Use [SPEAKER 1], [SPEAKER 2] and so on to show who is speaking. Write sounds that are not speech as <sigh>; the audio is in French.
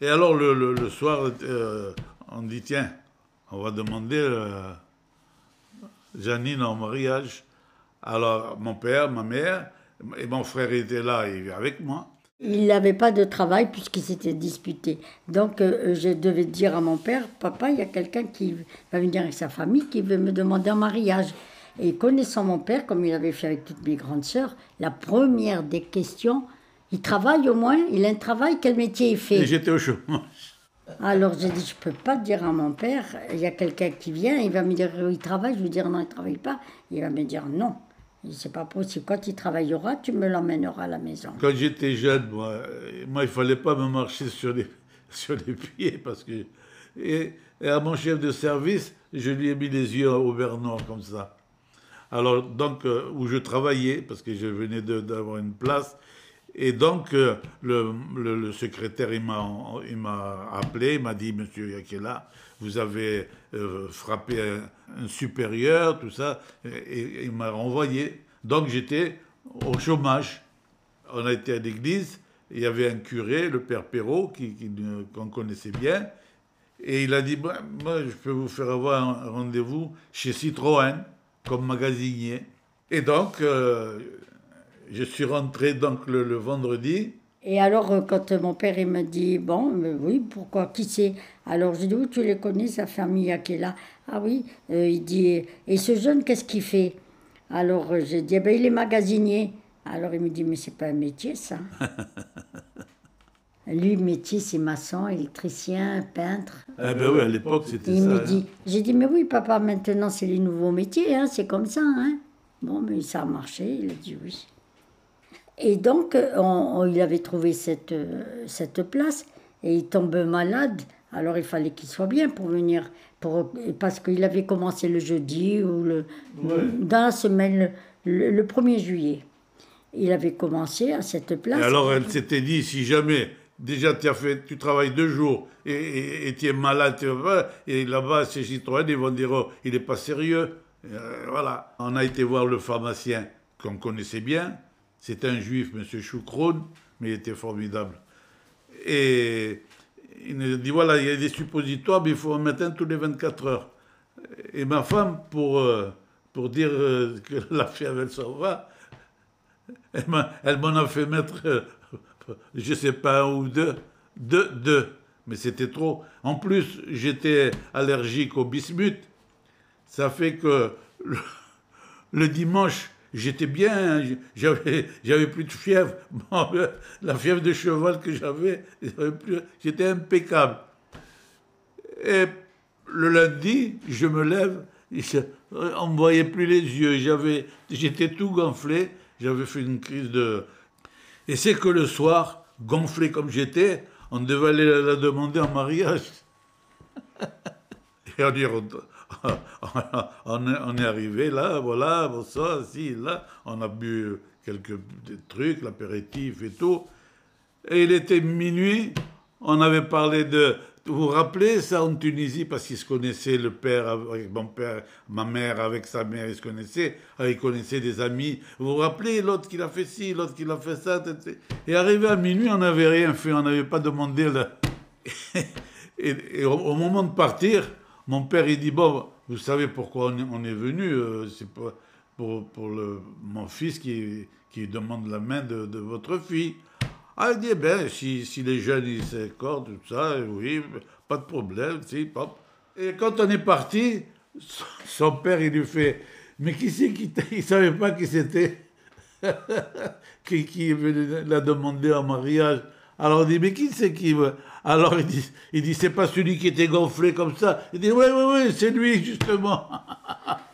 [SPEAKER 1] Et alors le, soir, euh, on dit tiens, on va demander euh, Janine en mariage. Alors mon père, ma mère et mon frère étaient là, il avec moi.
[SPEAKER 2] Il n'avait pas de travail puisqu'il s'était disputé. Donc euh, je devais dire à mon père, papa, il y a quelqu'un qui va venir avec sa famille qui veut me demander un mariage. Et connaissant mon père, comme il avait fait avec toutes mes grandes sœurs, la première des questions, il travaille au moins, il a un travail, quel métier il fait
[SPEAKER 1] J'étais au chômage.
[SPEAKER 2] Alors j'ai dit, je ne peux pas dire à mon père, il y a quelqu'un qui vient, il va me dire, il travaille, je vais dire, non, il ne travaille pas. Il va me dire, non, c'est pas possible. Quand il travaillera, tu me l'emmèneras à la maison.
[SPEAKER 1] Quand j'étais jeune, moi, moi il fallait pas me marcher sur les, <laughs> sur les pieds parce que. Et, à mon chef de service, je lui ai mis les yeux au bernois comme ça. Alors, donc, euh, où je travaillais, parce que je venais d'avoir une place, et donc, euh, le, secrétaire, il m'a appelé, il m'a dit, Monsieur Yakela, vous avez euh, frappé un, supérieur, tout ça, et, il m'a renvoyé. Donc, j'étais au chômage. On a été à l'église, il y avait un curé, le père Perrault, qu'on connaissait bien, et il a dit, moi, je peux vous faire avoir un rendez-vous chez Citroën, comme magasinier. Et donc, euh, je suis rentré donc le, vendredi.
[SPEAKER 2] Et alors, euh, quand mon père il me dit, bon, oui, pourquoi, qui c'est? Alors, je dis, oui, tu les connais, sa famille qui est là. Ah oui, euh, il dit, et ce jeune, qu'est-ce qu'il fait? Alors, euh, j'ai dit, eh ben, il est magasinier. Alors, il me dit, mais c'est pas un métier, ça. <laughs> Lui, métier, c'est maçon, électricien, peintre.
[SPEAKER 1] Ah ben oui, à l'époque, c'était ça.
[SPEAKER 2] Il me dit, j'ai dit, mais oui, papa, maintenant, c'est les nouveaux métiers, hein, c'est comme ça, hein. Bon, mais ça a marché, il a dit oui. Et donc, il avait trouvé cette, cette place et il tombe malade. Alors, il fallait qu'il soit bien pour venir, pour, parce qu'il avait commencé le jeudi ou le, dans la semaine, le, 1er juillet. Il avait commencé à cette place. Et
[SPEAKER 1] alors, elle s'était dit, si jamais, déjà, tu, as fait, tu travailles deux jours et, tu es malade, et là-bas, c'est Citroën, ils vont dire, oh, il n'est pas sérieux. Euh, voilà. On a été voir le pharmacien qu'on connaissait bien, c'était un juif, M. Choukroun, mais il était formidable. Et il nous dit voilà, il y a des suppositoires, mais il faut en mettre un tous les 24 heures. Et ma femme, pour, euh, pour dire euh, que <laughs> la fièvre, elle s'en va, elle m'en a fait mettre, euh, je ne sais pas, un ou deux, deux, deux. Mais c'était trop. En plus, j'étais allergique au bismuth. Ça fait que le dimanche, j'étais bien, j'avais, j'avais plus de fièvre. <laughs> la fièvre de cheval que j'avais, j'étais impeccable. Et le lundi, je me lève, on ne voyait plus les yeux, j'étais tout gonflé, j'avais fait une crise de... Et c'est que le soir, gonflé comme j'étais, on devait aller la demander en mariage. <laughs> Et on <laughs> on, est, arrivé là, voilà, ça, si, là, on a bu quelques trucs, l'apéritif et tout. Et il était minuit, on avait parlé de. Vous vous rappelez ça en Tunisie, parce qu'ils se connaissaient, le père avec mon père, ma mère avec sa mère, ils se connaissaient, ah, ils connaissaient des amis. Vous vous rappelez l'autre qui l'a fait ci, l'autre qui l'a fait ça. Et arrivé à minuit, on n'avait rien fait, on n'avait pas demandé. <laughs> et, au moment de partir, mon père, il dit, bon, vous savez pourquoi on est, venu euh, C'est pour, pour, le, mon fils qui, qui demande la main de, votre fille. Ah, il dit, eh ben, si, si les jeunes, ils s'accordent, tout ça, oui, pas de problème, si, pop. Et quand on est parti, son père, il lui fait, mais qui c'est qui Il savait pas qui c'était, <laughs> qui, qui l'a demandé en mariage. Alors on dit, mais qui c'est qui Alors il dit, il dit c'est pas celui qui était gonflé comme ça. Il dit, oui, oui, oui, c'est lui, justement. <laughs>